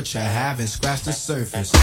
but you haven't scratched the surface.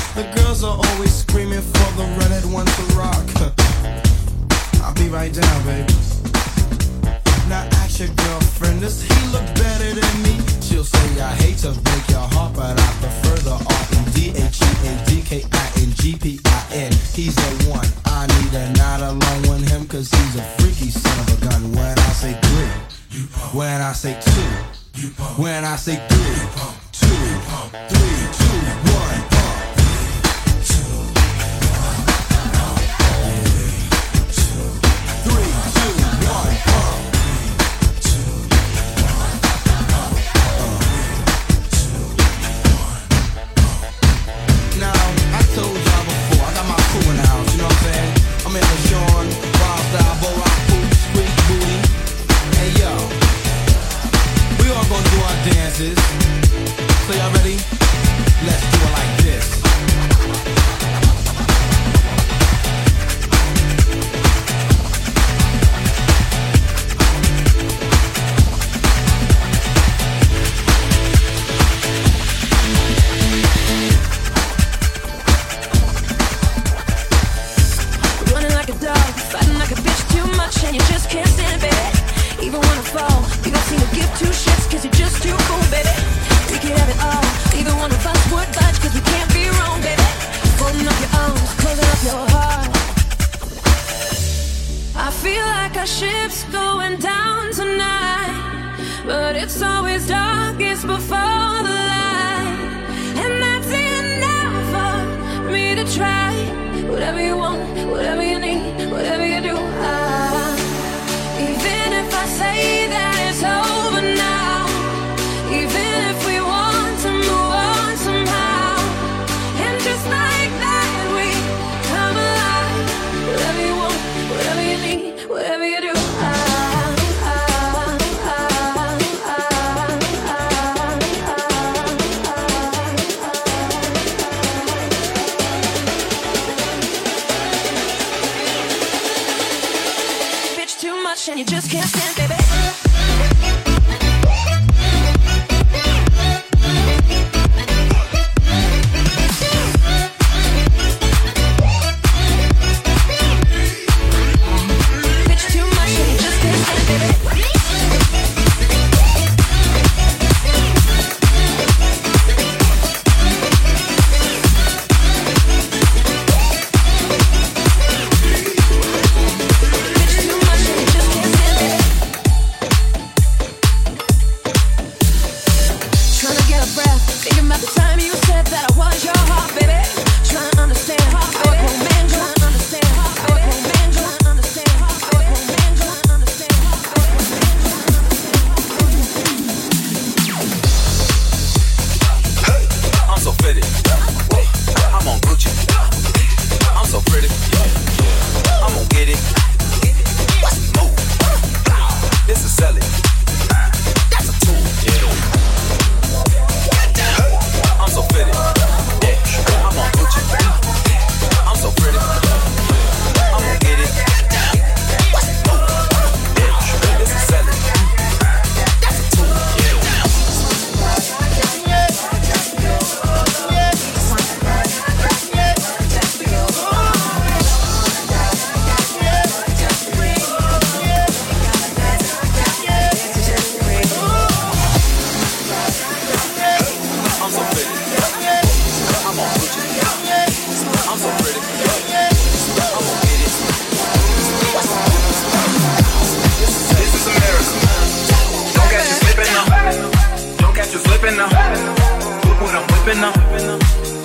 Slipping now. Look what I'm whipping. whipping up.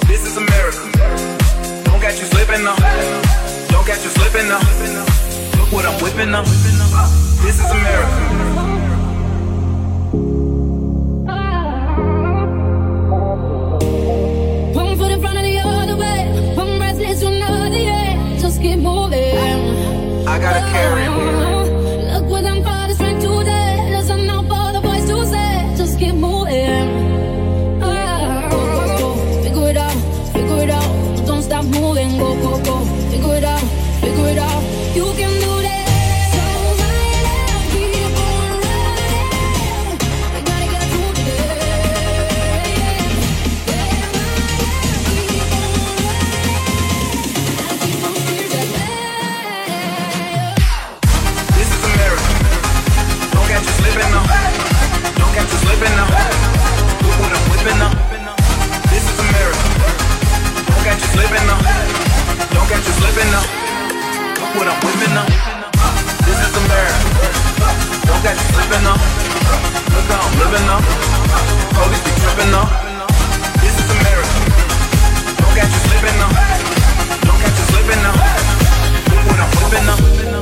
This is America. Don't catch you slipping up. Don't catch you slipping up. Look what I'm whipping up. This is America. Put it in front of the other way. Put it in front of the. Just keep moving. I gotta carry it. What I'm whipping now. This is America. Don't catch you slipping now. Look how I'm living now. Police be tripping now. This is America. Don't catch you slipping now. Don't catch you slipping now. Look what I'm whipping now.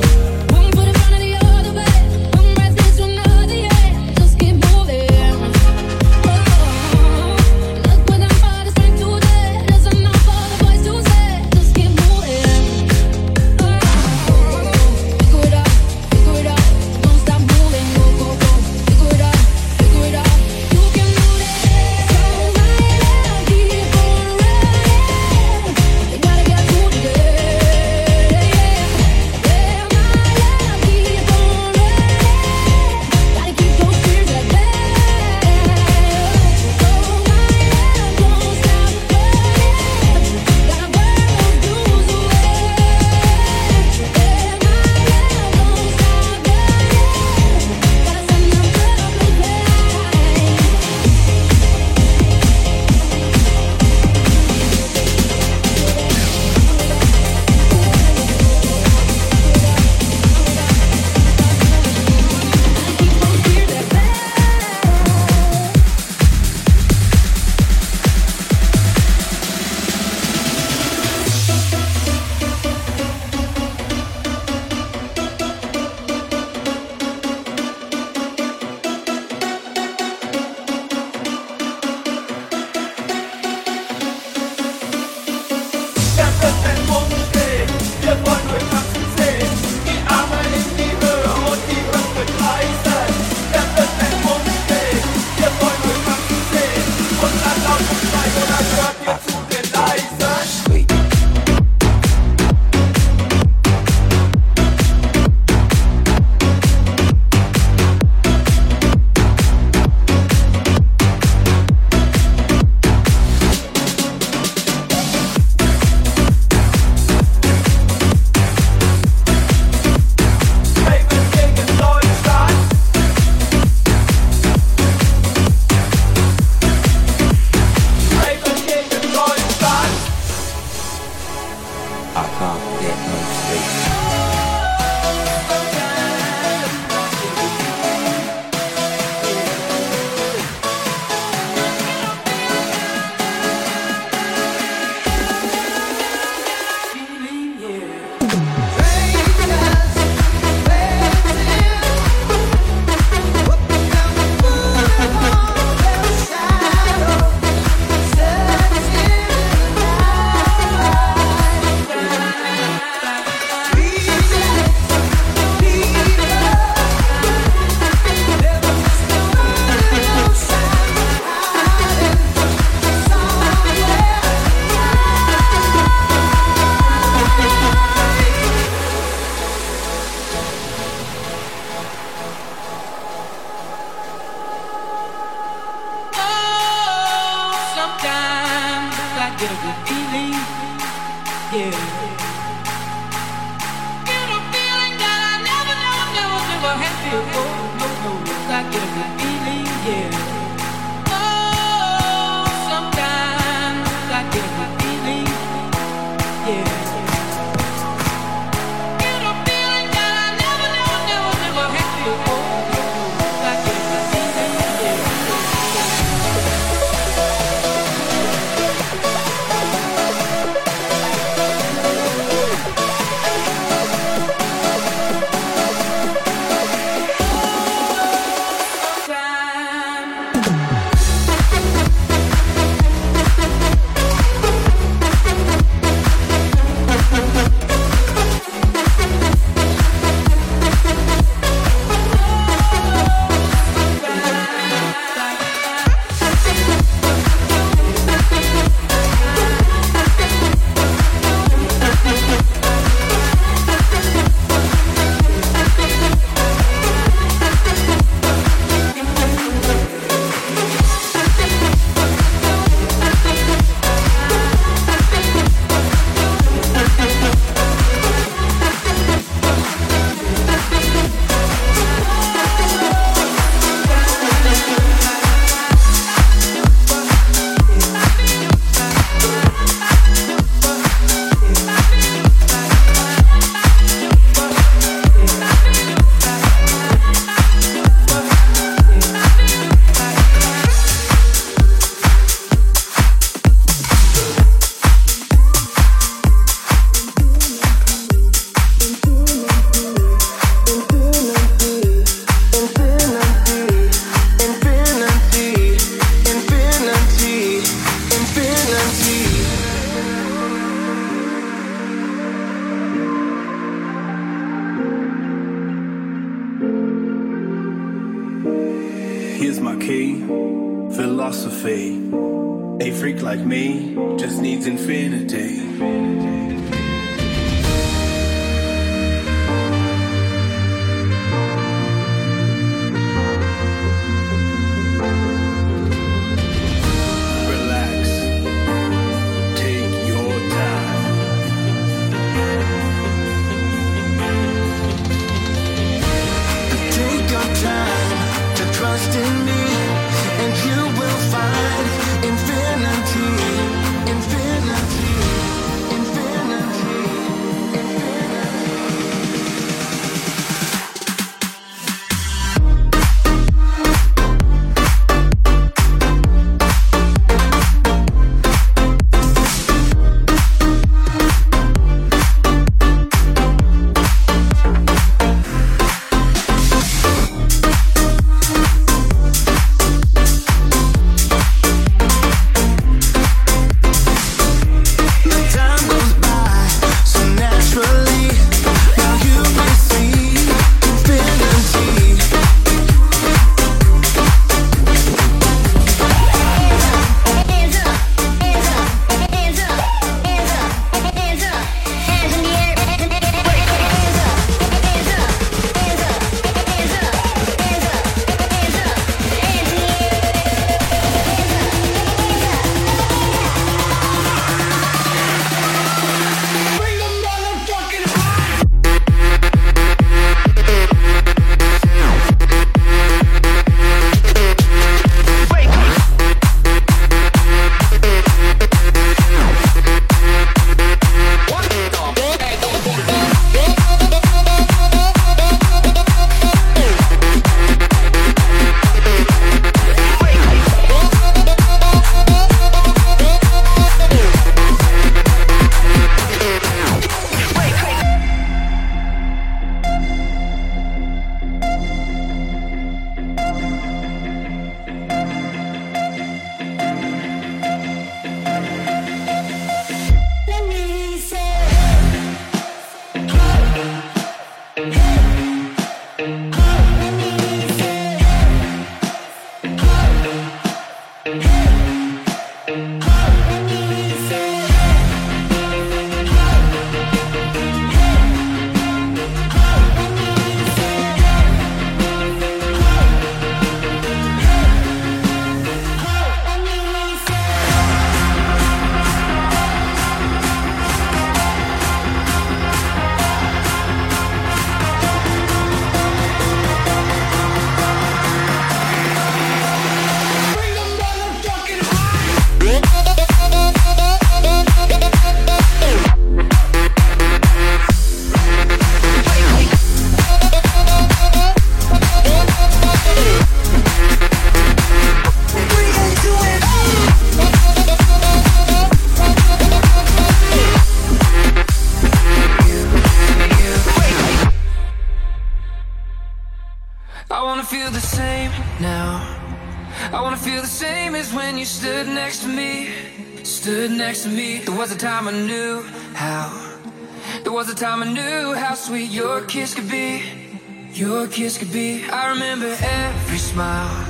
Could be. I remember every smile,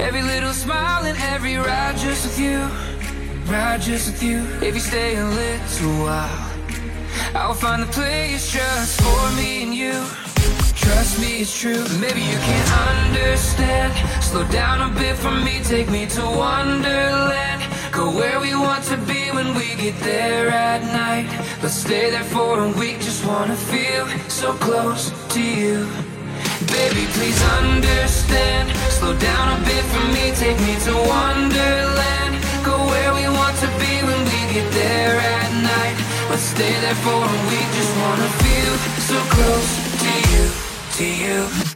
every little smile, and every ride just with you, ride just with you. If you stay a little while, I will find the place just for me and you. Trust me, it's true. Maybe you can't understand. Slow down a bit for me, take me to Wonderland. Go where we want to be when we get there at night. Let's stay there for a week, just wanna feel so close to you. Baby, please understand. Slow down a bit for me, take me to Wonderland. Go where we want to be when we get there at night. Let's stay there for a week, just wanna feel so close to you, to you.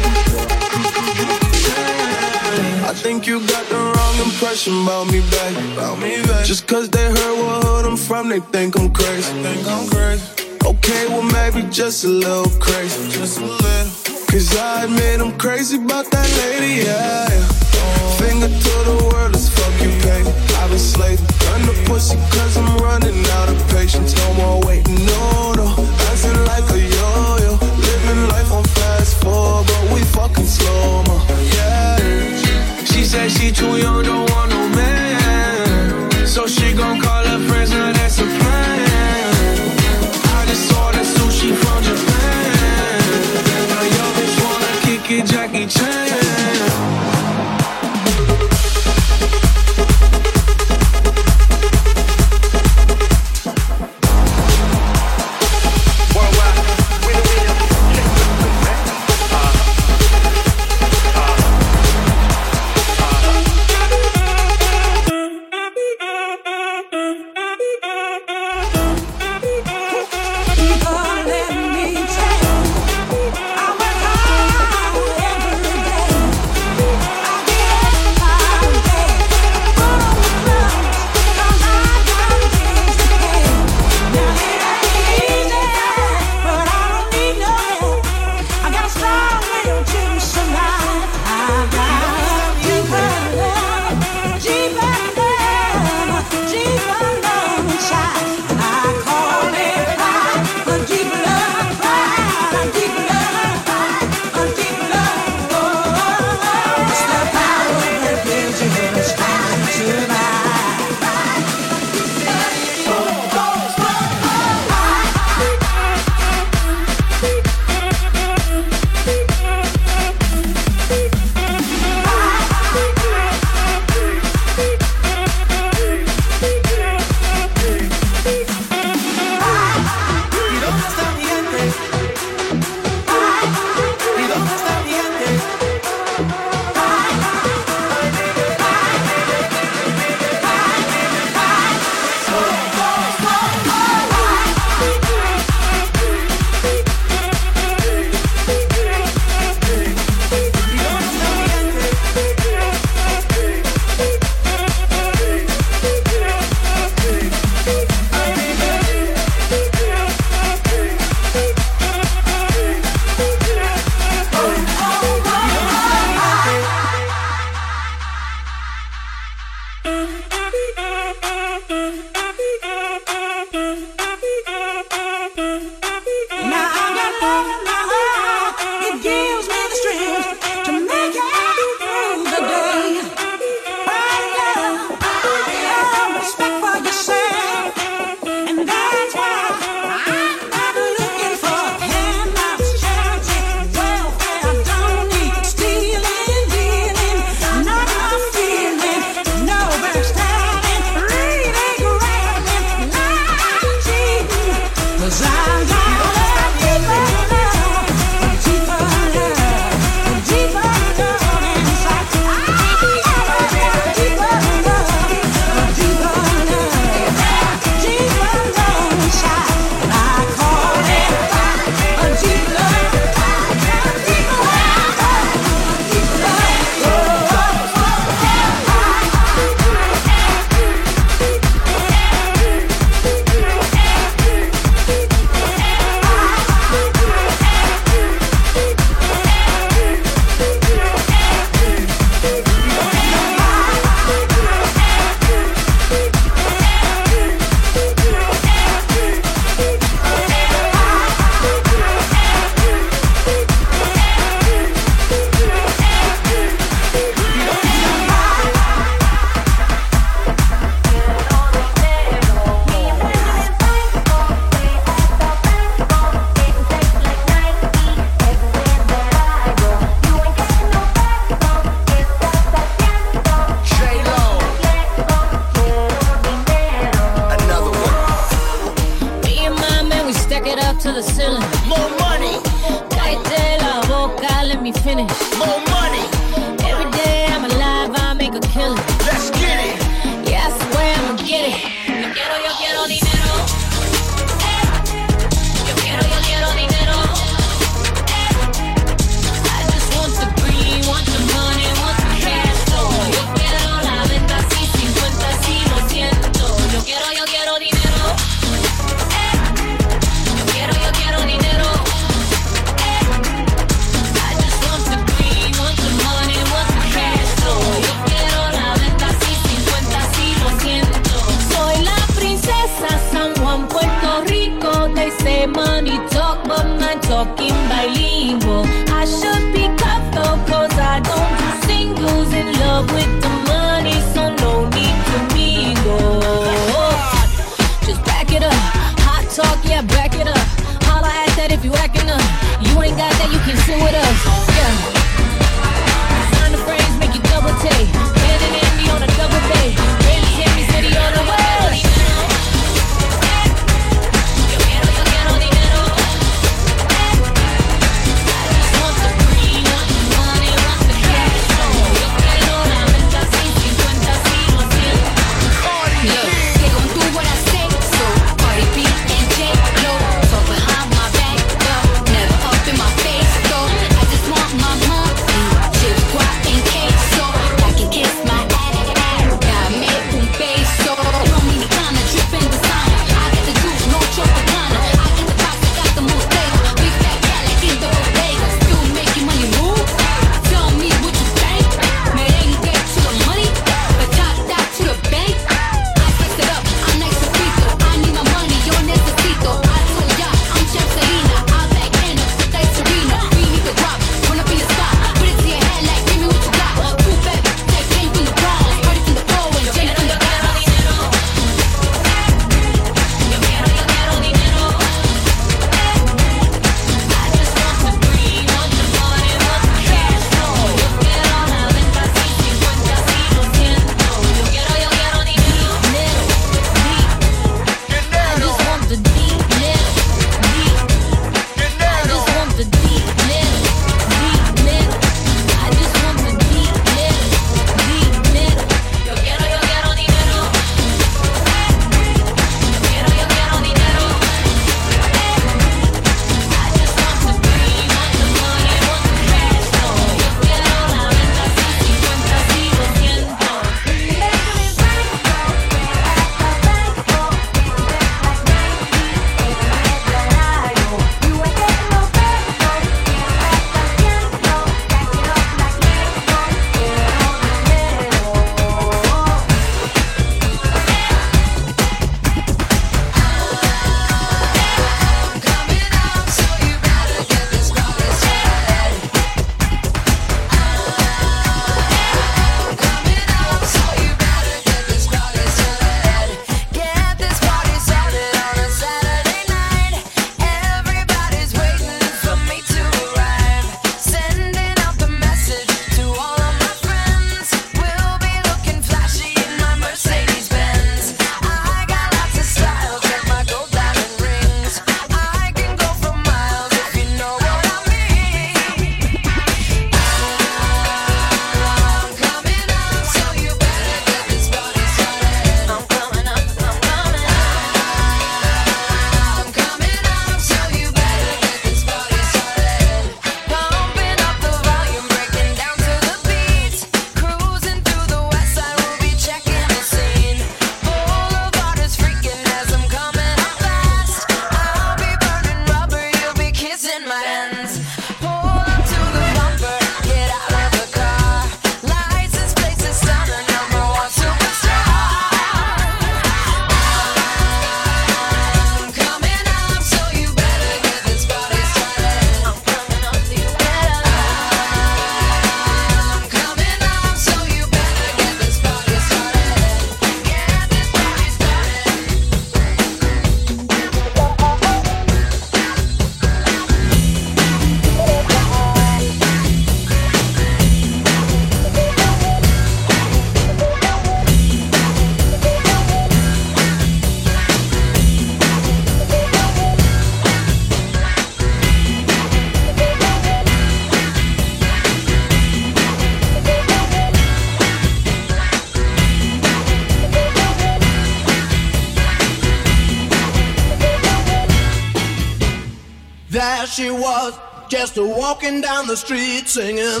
Just walking down the street singing.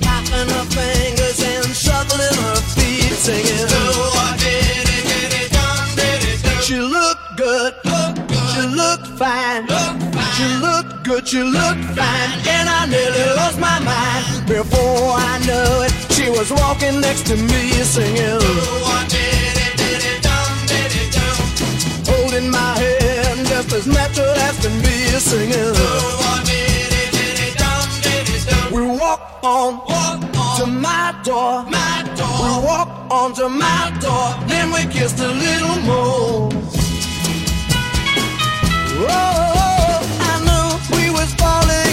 Tapping her fingers and shuffling her feet singing. She looked good. She looked fine. She looked good. She looked fine. And I nearly lost my mind. Before I knew it, she was walking next to me singing. Holding my hand just as natural as can be singing. We walk on walk on to my door. We walk on to my door. Then we kissed a little more. Oh, I knew we was falling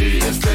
Yes,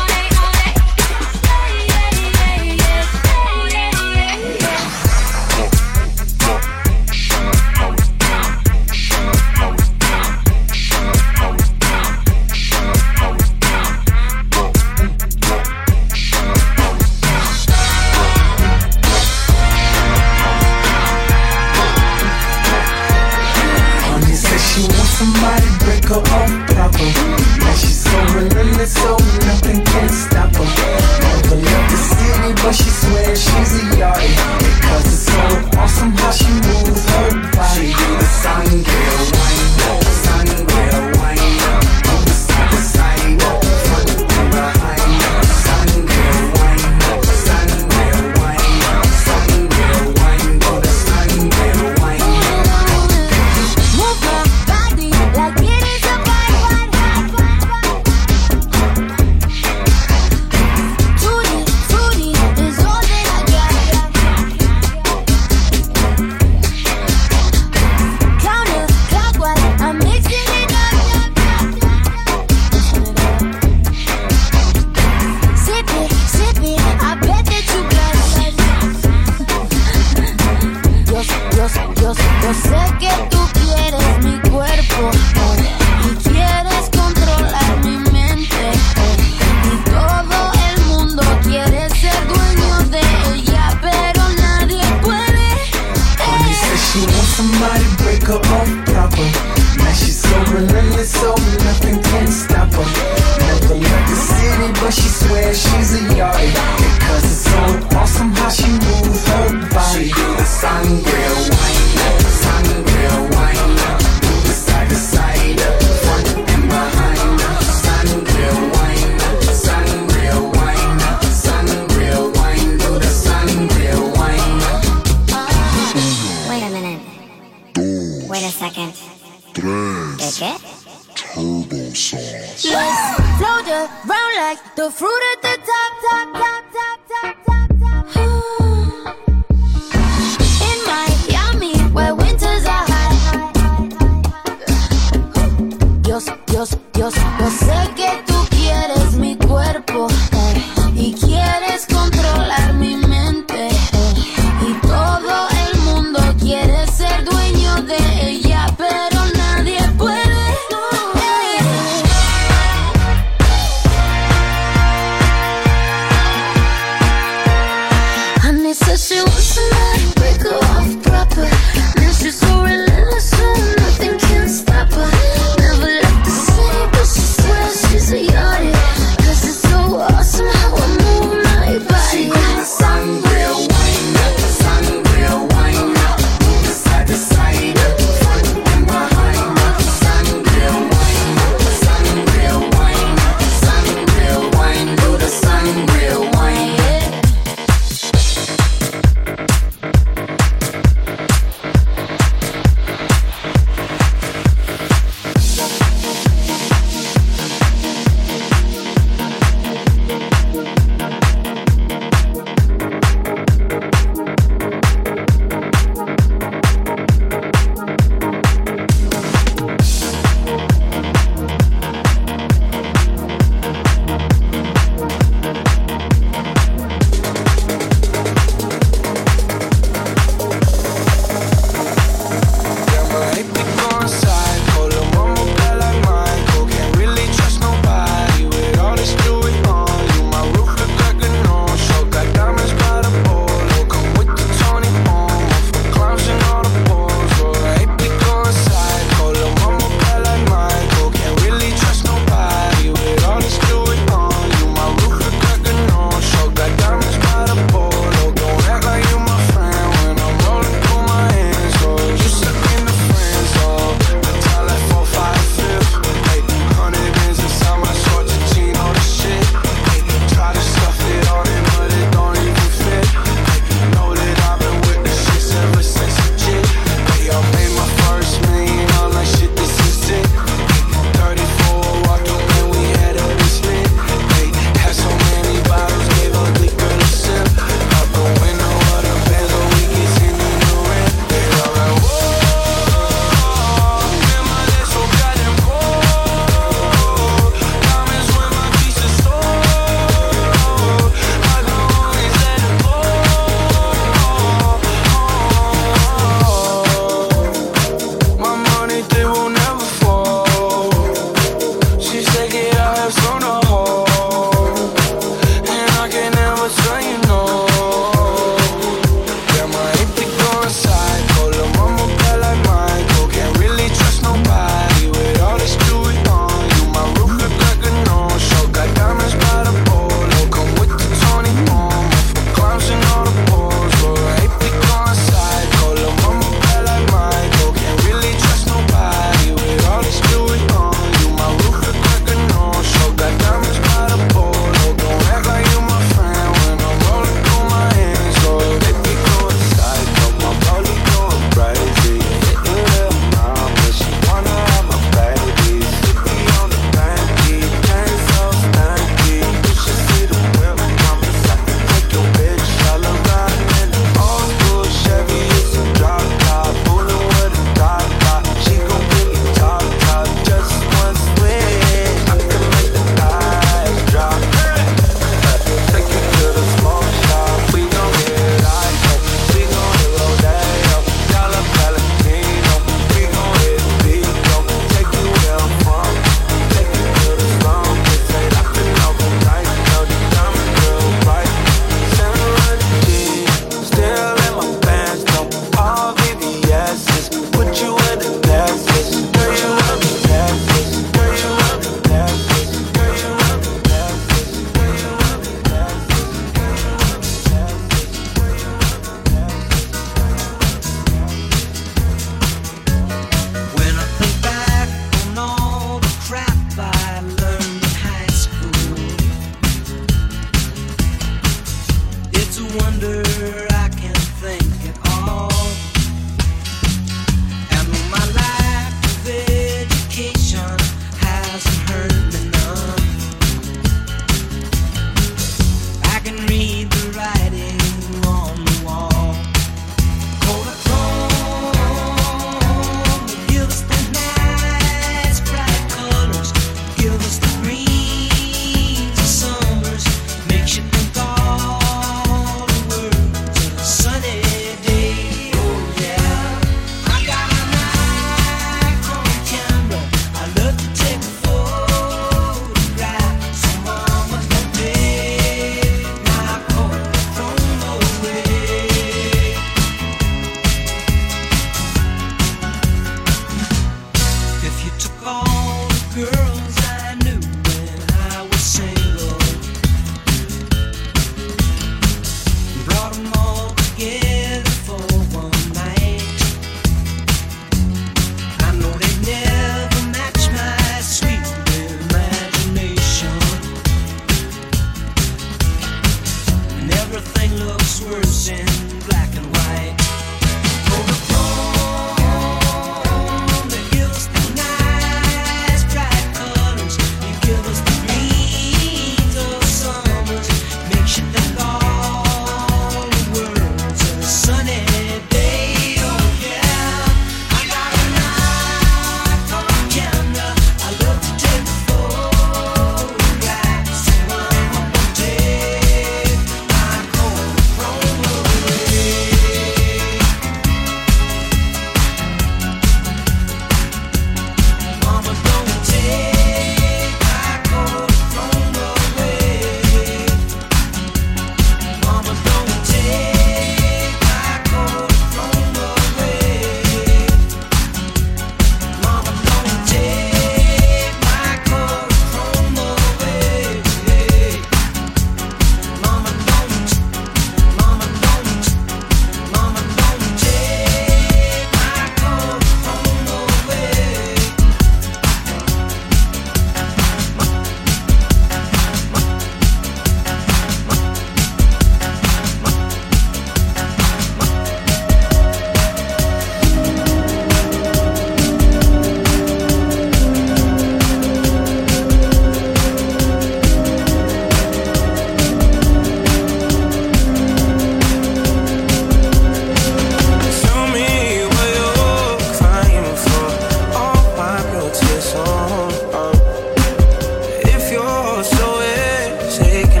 taking